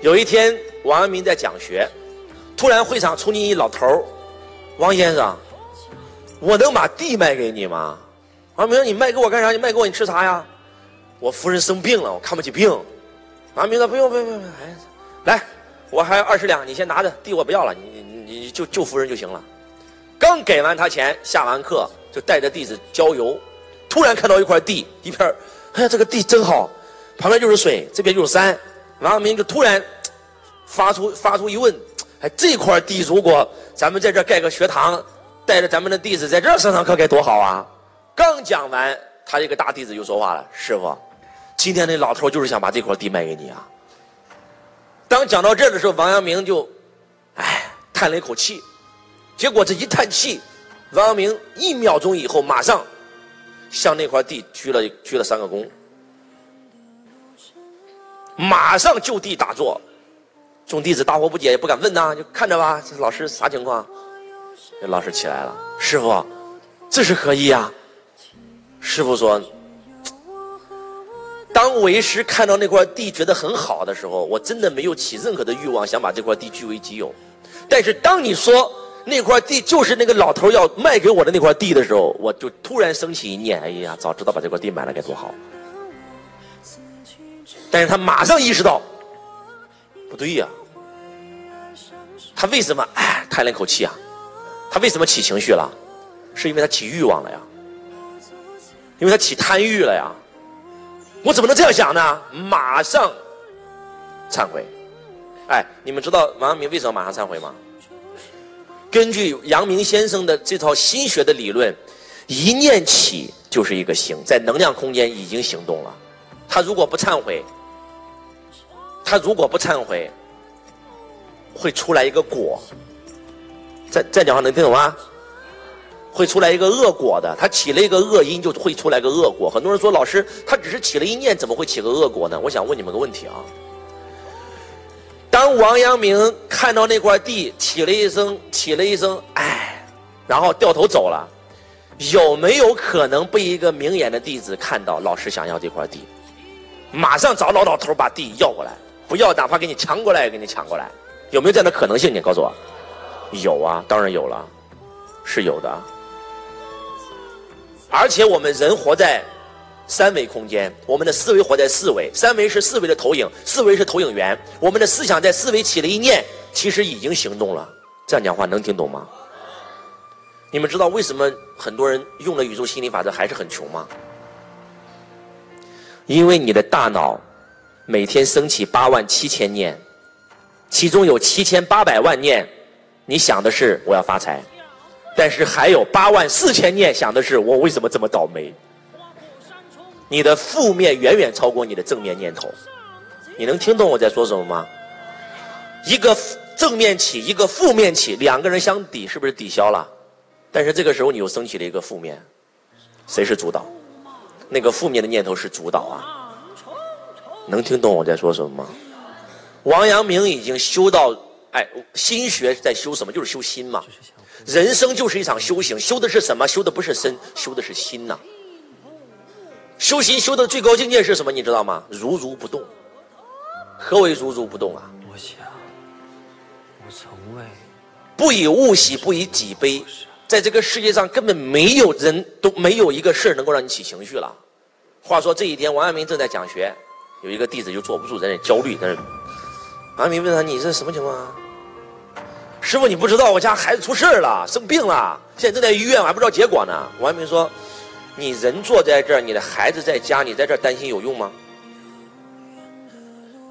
有一天，王阳明在讲学，突然会场冲进一老头，王先生，我能把地卖给你吗？王阳明说：“你卖给我干啥？你卖给我你吃啥呀？”我夫人生病了，我看不起病。王阳明说：“不用不用不用，哎，来，我还有二十两，你先拿着，地我不要了，你你你就救夫人就行了。”刚给完他钱，下完课就带着弟子郊游，突然看到一块地，一片哎呀，这个地真好，旁边就是水，这边就是山。王阳明就突然发出发出疑问：哎，这块地如果咱们在这盖个学堂，带着咱们的弟子在这上上课该多好啊！刚讲完，他一个大弟子就说话了：“师傅，今天那老头就是想把这块地卖给你啊。”当讲到这的时候，王阳明就哎叹了一口气。结果这一叹气，王阳明一秒钟以后马上向那块地鞠了鞠了三个躬。马上就地打坐，众弟子大惑不解，也不敢问呐，就看着吧。这老师啥情况？这老师起来了，师傅，这是何意呀？师傅说：“当为师看到那块地觉得很好的时候，我真的没有起任何的欲望想把这块地据为己有。但是当你说那块地就是那个老头要卖给我的那块地的时候，我就突然升起一念：哎呀，早知道把这块地买了该多好。”但是他马上意识到，不对呀，他为什么哎叹了一口气啊？他为什么起情绪了？是因为他起欲望了呀？因为他起贪欲了呀？我怎么能这样想呢？马上忏悔！哎，你们知道王阳明为什么马上忏悔吗？根据阳明先生的这套心学的理论，一念起就是一个行，在能量空间已经行动了。他如果不忏悔，他如果不忏悔，会出来一个果。再再讲话能听懂吗？会出来一个恶果的。他起了一个恶因，就会出来个恶果。很多人说，老师，他只是起了一念，怎么会起个恶果呢？我想问你们个问题啊。当王阳明看到那块地，起了一声，起了一声，哎，然后掉头走了，有没有可能被一个明眼的弟子看到，老师想要这块地，马上找老老头把地要过来？不要，哪怕给你抢过来也给你抢过来，有没有这样的可能性？你告诉我，有啊，当然有了，是有的。而且我们人活在三维空间，我们的思维活在四维，三维是四维的投影，四维是投影源。我们的思想在四维起了一念，其实已经行动了。这样讲话能听懂吗？你们知道为什么很多人用了宇宙心理法则还是很穷吗？因为你的大脑。每天升起八万七千念，其中有七千八百万念，你想的是我要发财，但是还有八万四千念想的是我为什么这么倒霉。你的负面远远超过你的正面念头，你能听懂我在说什么吗？一个正面起，一个负面起，两个人相抵，是不是抵消了？但是这个时候你又升起了一个负面，谁是主导？那个负面的念头是主导啊。能听懂我在说什么吗？王阳明已经修到，哎，心学在修什么？就是修心嘛。人生就是一场修行，修的是什么？修的不是身，修的是心呐。修行修的最高境界是什么？你知道吗？如如不动。何为如如不动啊？我想，我从未不以物喜，不以己悲。在这个世界上，根本没有人都没有一个事能够让你起情绪了。话说这一天，王阳明正在讲学。有一个弟子就坐不住，在那焦虑，在那。王阳明问他：“你这什么情况？”啊？”师傅，你不知道我家孩子出事了，生病了，现在正在医院，我还不知道结果呢。王阳明说：“你人坐在这儿，你的孩子在家，你在这儿担心有用吗？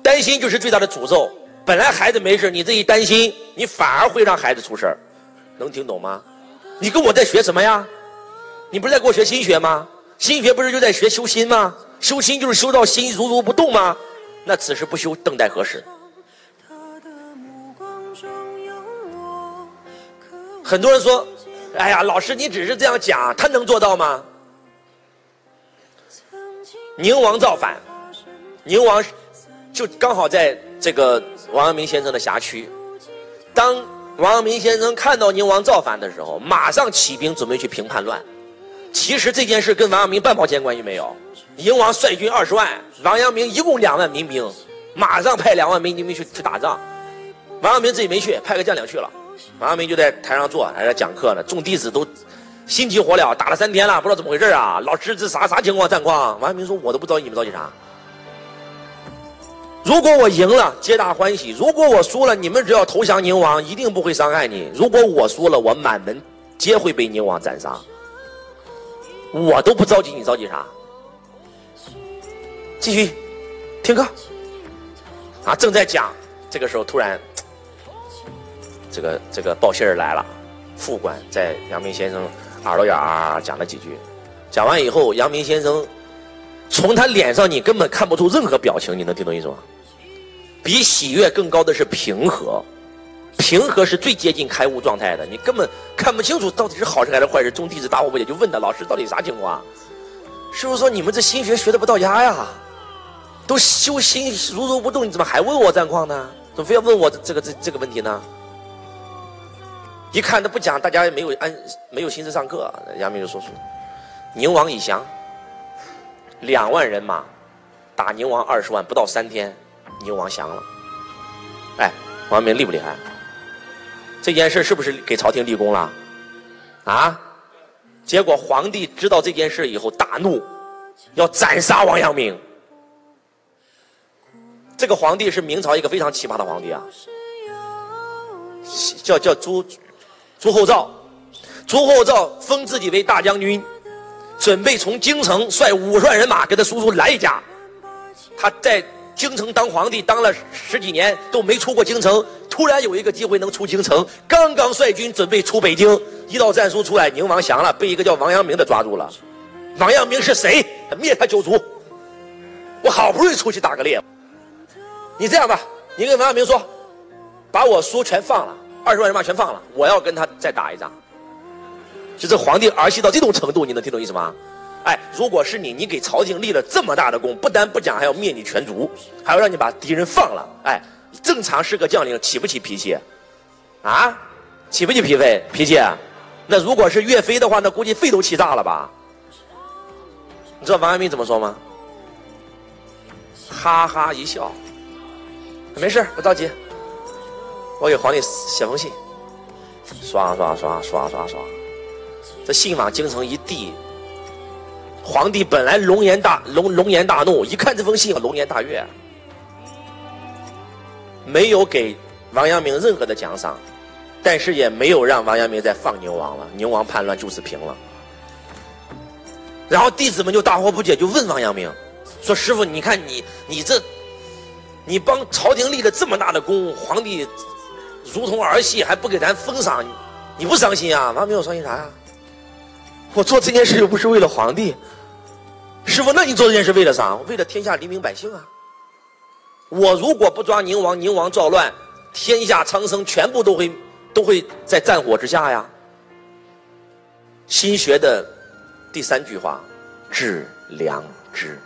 担心就是最大的诅咒。本来孩子没事，你这一担心，你反而会让孩子出事。能听懂吗？你跟我在学什么呀？你不是在给我学心学吗？心学不是就在学修心吗？”修心就是修到心如如不动吗？那此时不修，等待何时？很多人说：“哎呀，老师，你只是这样讲，他能做到吗？”宁王造反，宁王就刚好在这个王阳明先生的辖区。当王阳明先生看到宁王造反的时候，马上起兵准备去平叛乱。其实这件事跟王阳明半毛钱关系没有。宁王率军二十万，王阳明一共两万民兵，马上派两万民兵去去打仗。王阳明自己没去，派个将领去了。王阳明就在台上坐，还在讲课呢。众弟子都心急火燎，打了三天了，不知道怎么回事啊！老师，这啥啥情况？战况？王阳明说：“我都不着急，你们着急啥？如果我赢了，皆大欢喜；如果我输了，你们只要投降宁王，一定不会伤害你。如果我输了，我满门皆会被宁王斩杀。我都不着急，你着急啥？继续听课啊！正在讲，这个时候突然。”这个这个报信儿来了，副官在阳明先生耳朵眼儿讲了几句，讲完以后，阳明先生从他脸上你根本看不出任何表情，你能听懂意思吗？比喜悦更高的是平和，平和是最接近开悟状态的，你根本看不清楚到底是好事还是坏事。众弟子大惑不解，就问他老师到底啥情况？师傅说你们这心学学的不到家呀，都修心如如不动，你怎么还问我战况呢？怎么非要问我这个这这个问题呢？一看他不讲，大家也没有安没有心思上课。杨明就说出：“宁王已降，两万人马打宁王二十万，不到三天，宁王降了。”哎，王明厉不厉害？这件事是不是给朝廷立功了？啊？结果皇帝知道这件事以后大怒，要斩杀王阳明。这个皇帝是明朝一个非常奇葩的皇帝啊，叫叫朱。朱厚照，朱厚照封自己为大将军，准备从京城率五十万人马给他叔叔来一家。他在京城当皇帝当了十几年都没出过京城，突然有一个机会能出京城，刚刚率军准备出北京，一道战书出来，宁王降了，被一个叫王阳明的抓住了。王阳明是谁？灭他九族。我好不容易出去打个猎，你这样吧，你跟王阳明说，把我书全放了。二十万人马全放了，我要跟他再打一仗。就这皇帝儿戏到这种程度，你能听懂意思吗？哎，如果是你，你给朝廷立了这么大的功，不但不讲，还要灭你全族，还要让你把敌人放了。哎，正常是个将领，起不起脾气？啊，起不起脾肺脾气？那如果是岳飞的话，那估计肺都气炸了吧？你知道王阳明怎么说吗？哈哈一笑，没事，不着急。我给皇帝写封信，刷刷刷刷刷刷，这信往京城一递，皇帝本来龙颜大龙龙颜大怒，一看这封信龙颜大悦，没有给王阳明任何的奖赏，但是也没有让王阳明再放宁王了，宁王叛乱就此平了。然后弟子们就大惑不解，就问王阳明，说师傅，你看你你这，你帮朝廷立了这么大的功，皇帝。如同儿戏，还不给咱封赏，你不伤心啊？王阳明，我伤心啥呀？我做这件事又不是为了皇帝，师傅，那你做这件事为了啥？为了天下黎民百姓啊！我如果不抓宁王，宁王造乱，天下苍生全部都会都会在战火之下呀。心学的第三句话，致良知。